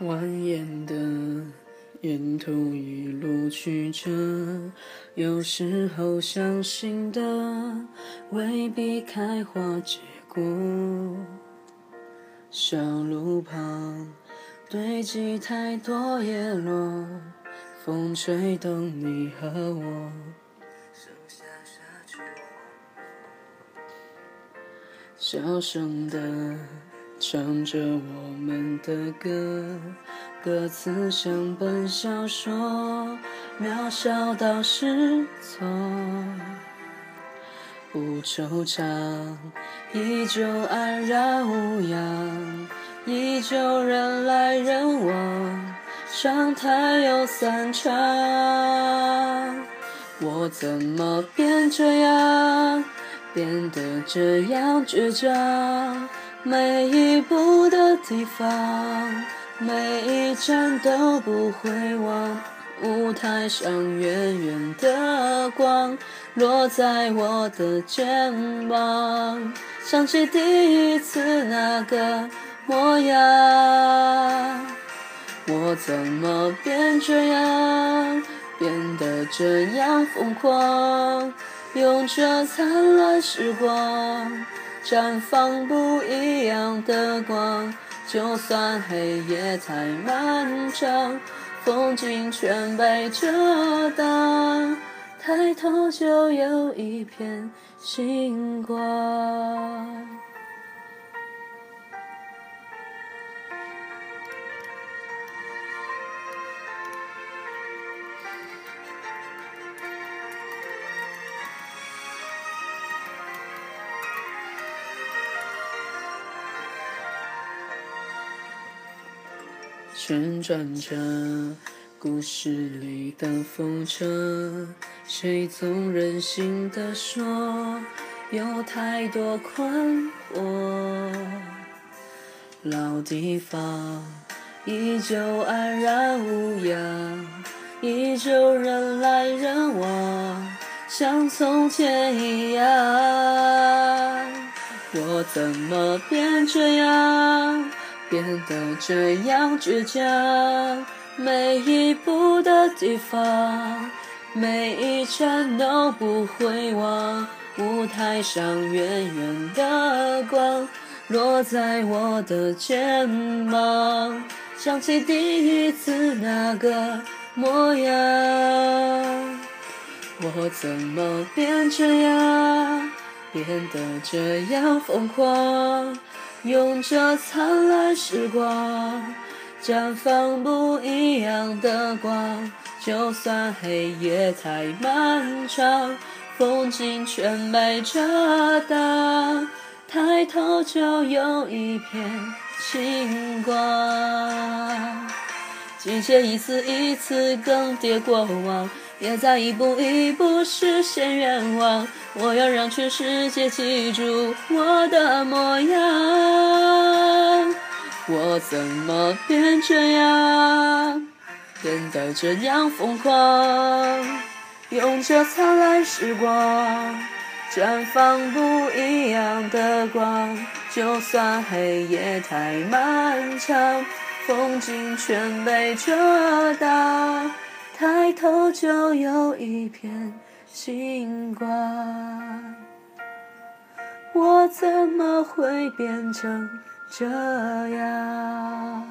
蜿蜒的沿途一路曲折，有时候相信的未必开花结果。小路旁堆积太多叶落，风吹动你和我。小声的。唱着我们的歌，歌词像本小说，渺小到失措。不惆怅，依旧安然无恙，依旧人来人往，上台又散场。我怎么变这样，变得这样倔强？每一步的地方，每一站都不会忘。舞台上远远的光，落在我的肩膀，想起第一次那个模样。我怎么变这样，变得这样疯狂，用这灿烂时光。绽放不一样的光，就算黑夜太漫长，风景全被遮挡，抬头就有一片星光。旋转着故事里的风车，谁总任性的说有太多困惑。老地方依旧安然无恙，依旧人来人往，像从前一样。我怎么变这样？变得这样倔强，每一步的地方，每一站都不会忘。舞台上远远的光，落在我的肩膀，想起第一次那个模样。我怎么变这样，变得这样疯狂？用这灿烂时光，绽放不一样的光。就算黑夜太漫长，风景全被遮挡，抬头就有一片星光。季节一次一次更迭过往。也在一步一步实现愿望。我要让全世界记住我的模样。我怎么变这样，变得这样疯狂？用这灿烂时光，绽放不一样的光。就算黑夜太漫长，风景全被遮挡。抬头就有一片星光，我怎么会变成这样？